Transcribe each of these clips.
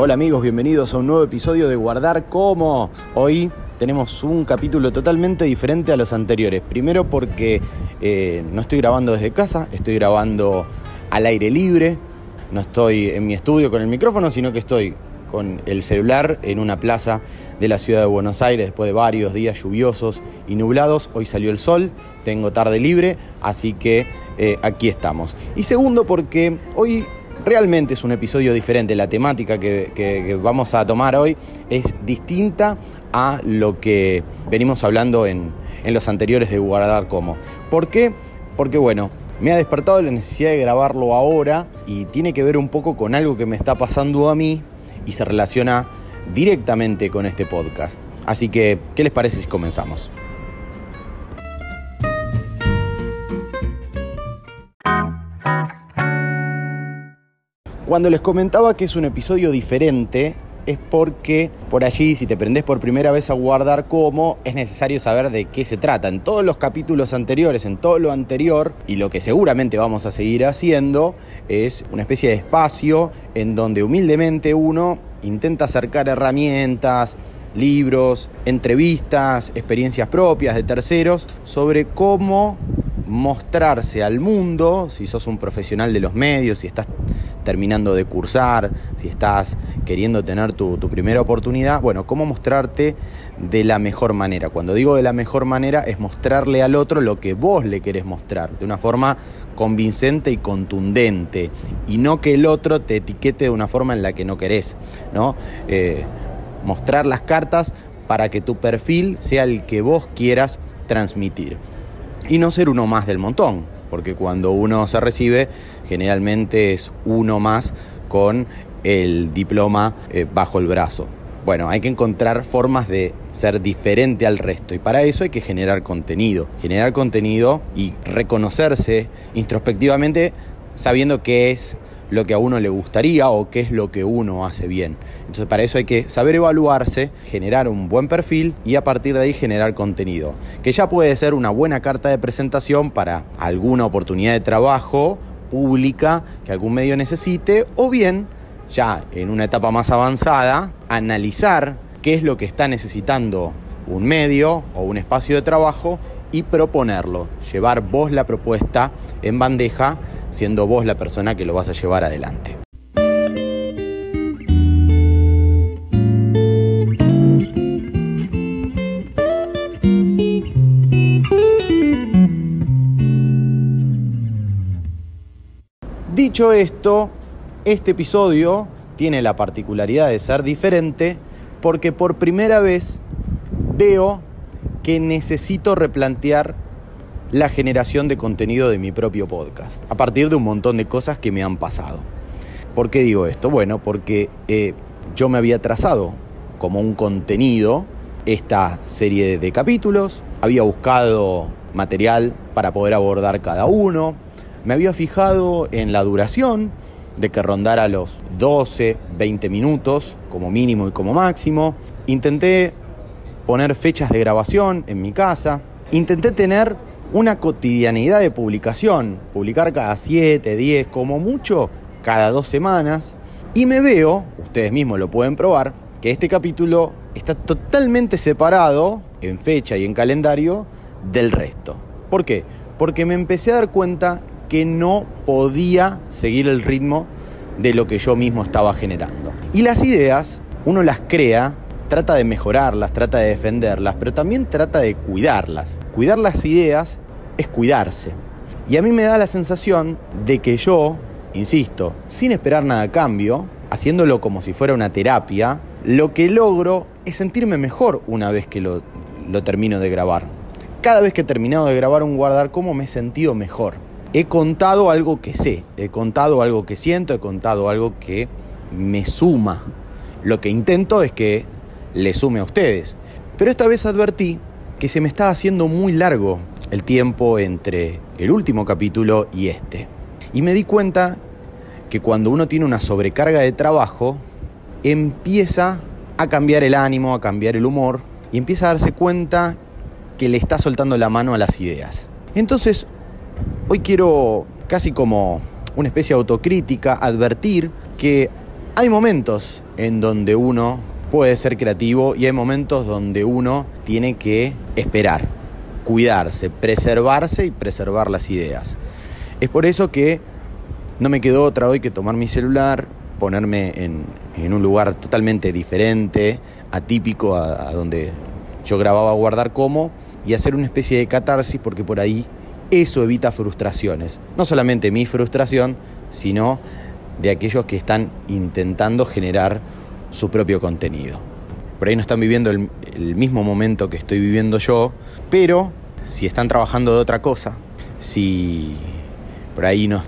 Hola amigos, bienvenidos a un nuevo episodio de Guardar Cómo. Hoy tenemos un capítulo totalmente diferente a los anteriores. Primero porque eh, no estoy grabando desde casa, estoy grabando al aire libre. No estoy en mi estudio con el micrófono, sino que estoy con el celular en una plaza de la ciudad de Buenos Aires después de varios días lluviosos y nublados. Hoy salió el sol, tengo tarde libre, así que eh, aquí estamos. Y segundo porque hoy realmente es un episodio diferente, la temática que, vamos a tomar hoy es distinta a lo que venimos hablando en, en los anteriores de Guardar Como. ¿Por qué? Porque bueno, me ha despertado la necesidad de grabarlo ahora y tiene que ver un poco con algo que me está pasando a mí y se relaciona directamente con este podcast. Así que, ¿qué les parece si comenzamos? Cuando les comentaba que es un episodio diferente, es porque por allí, si te prendés por primera vez a guardar cómo, es necesario saber de qué se trata. En todos los capítulos anteriores, en todo lo anterior, y lo que seguramente vamos a seguir haciendo, es una especie de espacio en donde humildemente uno intenta acercar herramientas, libros, entrevistas, experiencias propias de terceros sobre cómo mostrarse al mundo, si sos un profesional de los medios, si estás terminando de cursar, si estás queriendo tener tu, primera oportunidad, bueno, cómo mostrarte de la mejor manera. Cuando digo de la mejor manera es mostrarle al otro lo que vos le querés mostrar, de una forma convincente y contundente, y no que el otro te etiquete de una forma en la que no querés, ¿no? Eh, mostrar las cartas para que tu perfil sea el que vos quieras transmitir. Y no ser uno más del montón, porque cuando uno se recibe, generalmente es uno más con el diploma eh, bajo el brazo. Bueno, hay que encontrar formas de ser diferente al resto y para eso hay que generar contenido. Generar contenido y reconocerse introspectivamente sabiendo qué es lo que a uno le gustaría o qué es lo que uno hace bien. Entonces para eso hay que saber evaluarse, generar un buen perfil y a partir de ahí generar contenido, que ya puede ser una buena carta de presentación para alguna oportunidad de trabajo pública que algún medio necesite o bien ya en una etapa más avanzada analizar qué es lo que está necesitando un medio o un espacio de trabajo y proponerlo, llevar vos la propuesta en bandeja siendo vos la persona que lo vas a llevar adelante. Dicho esto, este episodio tiene la particularidad de ser diferente porque por primera vez veo que necesito replantear la generación de contenido de mi propio podcast, a partir de un montón de cosas que me han pasado. ¿Por qué digo esto? Bueno, porque eh, yo me había trazado como un contenido esta serie de capítulos, había buscado material para poder abordar cada uno, me había fijado en la duración, de que rondara los 12, 20 minutos como mínimo y como máximo. Intenté poner fechas de grabación en mi casa. Intenté tener una cotidianidad de publicación, publicar cada 7, 10, como mucho, cada dos semanas. Y me veo, ustedes mismos lo pueden probar, que este capítulo está totalmente separado en fecha y en calendario del resto. ¿Por qué? Porque me empecé a dar cuenta que no podía seguir el ritmo de lo que yo mismo estaba generando. Y las ideas, uno las crea trata de mejorarlas, trata de defenderlas, pero también trata de cuidarlas. Cuidar las ideas es cuidarse. Y a mí me da la sensación de que yo, insisto, sin esperar nada a cambio, haciéndolo como si fuera una terapia, lo que logro es sentirme mejor una vez que lo, termino de grabar. Cada vez que he terminado de grabar un guardar como me he sentido mejor. He contado algo que sé, he contado algo que siento, he contado algo que me suma. Lo que intento es que le sume a ustedes. Pero esta vez advertí que se me estaba haciendo muy largo el tiempo entre el último capítulo y este. Y me di cuenta que cuando uno tiene una sobrecarga de trabajo, empieza a cambiar el ánimo, a cambiar el humor y empieza a darse cuenta que le está soltando la mano a las ideas. Entonces, hoy quiero, casi como una especie de autocrítica, advertir que hay momentos en donde uno puede ser creativo y hay momentos donde uno tiene que esperar, cuidarse, preservarse y preservar las ideas. Es por eso que no me quedó otra hoy que tomar mi celular, ponerme en, un lugar totalmente diferente, atípico a, donde yo grababa guardar como y hacer una especie de catarsis porque por ahí eso evita frustraciones. No solamente mi frustración, sino de aquellos que están intentando generar su propio contenido. Por ahí no están viviendo el, mismo momento que estoy viviendo yo, pero si están trabajando de otra cosa, si por ahí no,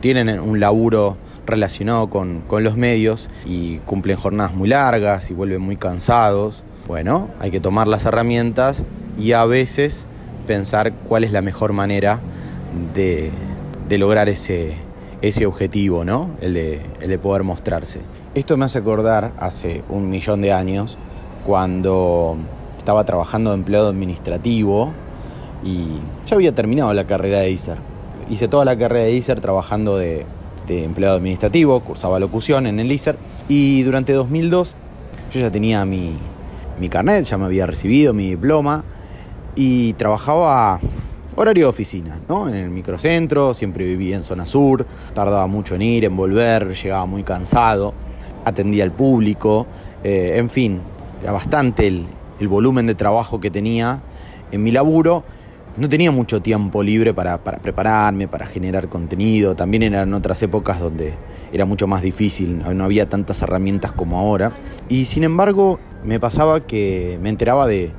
tienen un laburo relacionado con, con, los medios y cumplen jornadas muy largas y vuelven muy cansados, bueno, hay que tomar las herramientas y a veces pensar cuál es la mejor manera de, de lograr ese, ese objetivo, ¿no? El de, el de poder mostrarse. Esto me hace acordar hace un millón de años, cuando estaba trabajando de empleado administrativo y ya había terminado la carrera de ISER. Hice toda la carrera de ISER trabajando de, empleado administrativo, cursaba locución en el ISER y durante 2002 yo ya tenía mi, mi carnet, ya me había recibido mi diploma y trabajaba horario de oficina, ¿no? En el microcentro, siempre vivía en zona sur, tardaba mucho en ir, en volver, llegaba muy cansado atendía al público, eh, en fin, era bastante el, volumen de trabajo que tenía en mi laburo. No tenía mucho tiempo libre para, prepararme, para generar contenido. También eran otras épocas donde era mucho más difícil, no había tantas herramientas como ahora. Y sin embargo, me pasaba que me enteraba de,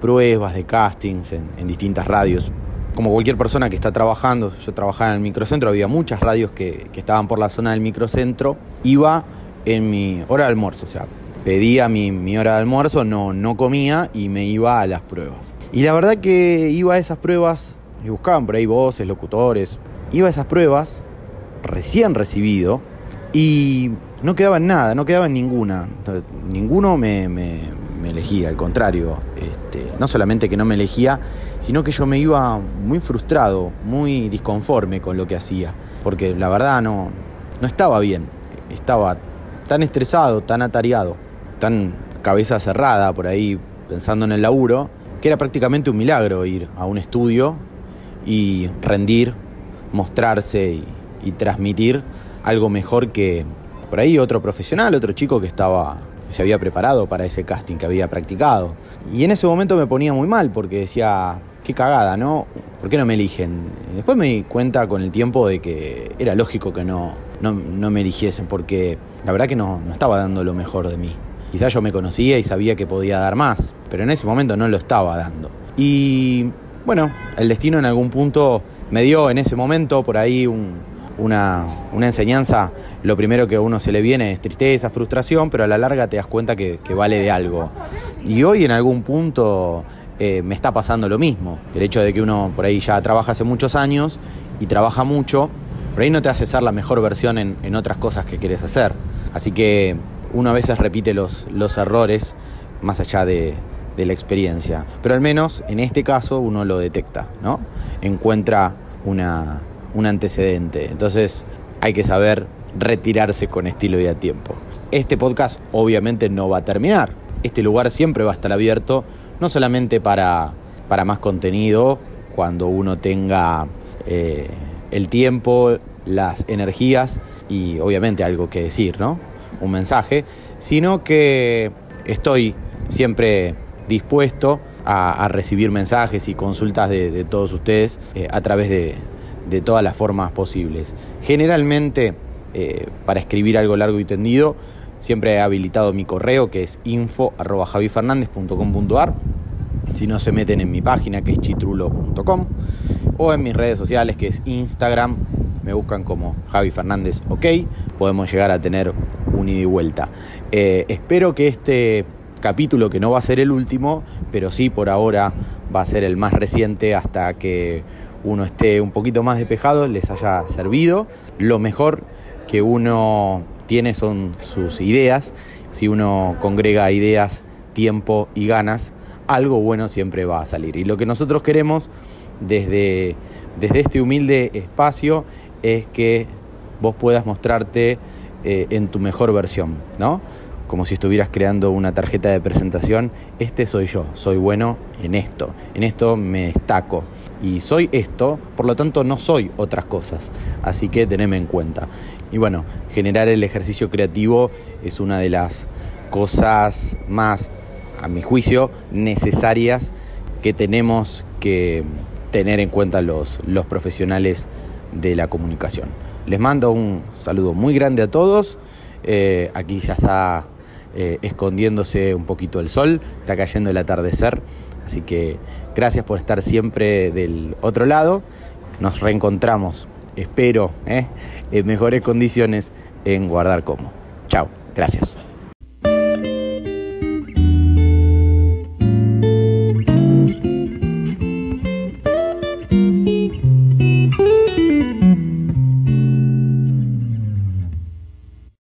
pruebas, de castings en, distintas radios como cualquier persona que está trabajando, yo trabajaba en el microcentro, había muchas radios que, que, estaban por la zona del microcentro, iba en mi hora de almuerzo, o sea, pedía mi, hora de almuerzo, no, no comía y me iba a las pruebas. Y la verdad que iba a esas pruebas, y buscaban por ahí voces, locutores, iba a esas pruebas recién recibido y no quedaba en nada, no quedaba en ninguna. ninguno me, elegía, al contrario, este, no solamente que no me elegía, sino que yo me iba muy frustrado, muy disconforme con lo que hacía, porque la verdad no, no estaba bien, estaba tan estresado, tan atareado, tan cabeza cerrada por ahí pensando en el laburo, que era prácticamente un milagro ir a un estudio y rendir, mostrarse y, transmitir algo mejor que por ahí otro profesional, otro chico que estaba se había preparado para ese casting que había practicado. Y en ese momento me ponía muy mal porque decía, qué cagada, ¿no? ¿Por qué no me eligen? Después me di cuenta con el tiempo de que era lógico que no, no, me eligiesen porque la verdad que no, no estaba dando lo mejor de mí. Quizás yo me conocía y sabía que podía dar más, pero en ese momento no lo estaba dando. Y bueno, el destino en algún punto me dio en ese momento por ahí una, enseñanza. Lo primero que a uno se le viene es tristeza, frustración, pero a la larga te das cuenta que, vale de algo. Y hoy en algún punto eh, me está pasando lo mismo. El hecho de que uno por ahí ya trabaja hace muchos años y trabaja mucho, por ahí no te hace ser la mejor versión en, otras cosas que quieres hacer. Así que uno a veces repite los, los errores más allá de, la experiencia. Pero al menos en este caso uno lo detecta, ¿no? Encuentra una, un antecedente. Entonces hay que saber retirarse con estilo y a tiempo. Este podcast obviamente no va a terminar. Este lugar siempre va a estar abierto, no solamente para, para más contenido, cuando uno tenga eh, el tiempo, las energías y obviamente algo que decir, ¿no? Un mensaje, sino que estoy siempre dispuesto a, recibir mensajes y consultas de, todos ustedes eh, a través de, todas las formas posibles. Generalmente, eh, para escribir algo largo y tendido, siempre he habilitado mi correo que es info.javifernandez.com.ar. Si no se meten en mi página que es chitrulo.com o en mis redes sociales que es Instagram, me buscan como Javi Fernández OK, podemos llegar a tener un ida y vuelta. Eh, espero que este capítulo, que no va a ser el último, pero sí por ahora va a ser el más reciente hasta que uno esté un poquito más despejado, les haya servido. Lo mejor que uno tiene son sus ideas. Si uno congrega ideas, tiempo y ganas, algo bueno siempre va a salir. Y lo que nosotros queremos desde, desde este humilde espacio es que vos puedas mostrarte eh, en tu mejor versión, ¿no? Como si estuvieras creando una tarjeta de presentación, este soy yo, soy bueno en esto, en esto me destaco y soy esto, por lo tanto no soy otras cosas, así que teneme en cuenta. Y bueno, generar el ejercicio creativo es una de las cosas más, a mi juicio, necesarias que tenemos que tener en cuenta los, los profesionales de la comunicación. Les mando un saludo muy grande a todos. Eh, aquí ya está eh, escondiéndose un poquito el sol, está cayendo el atardecer. Así que gracias por estar siempre del otro lado. Nos reencontramos, espero, eh, en mejores condiciones en Guardar Como. Chao, gracias.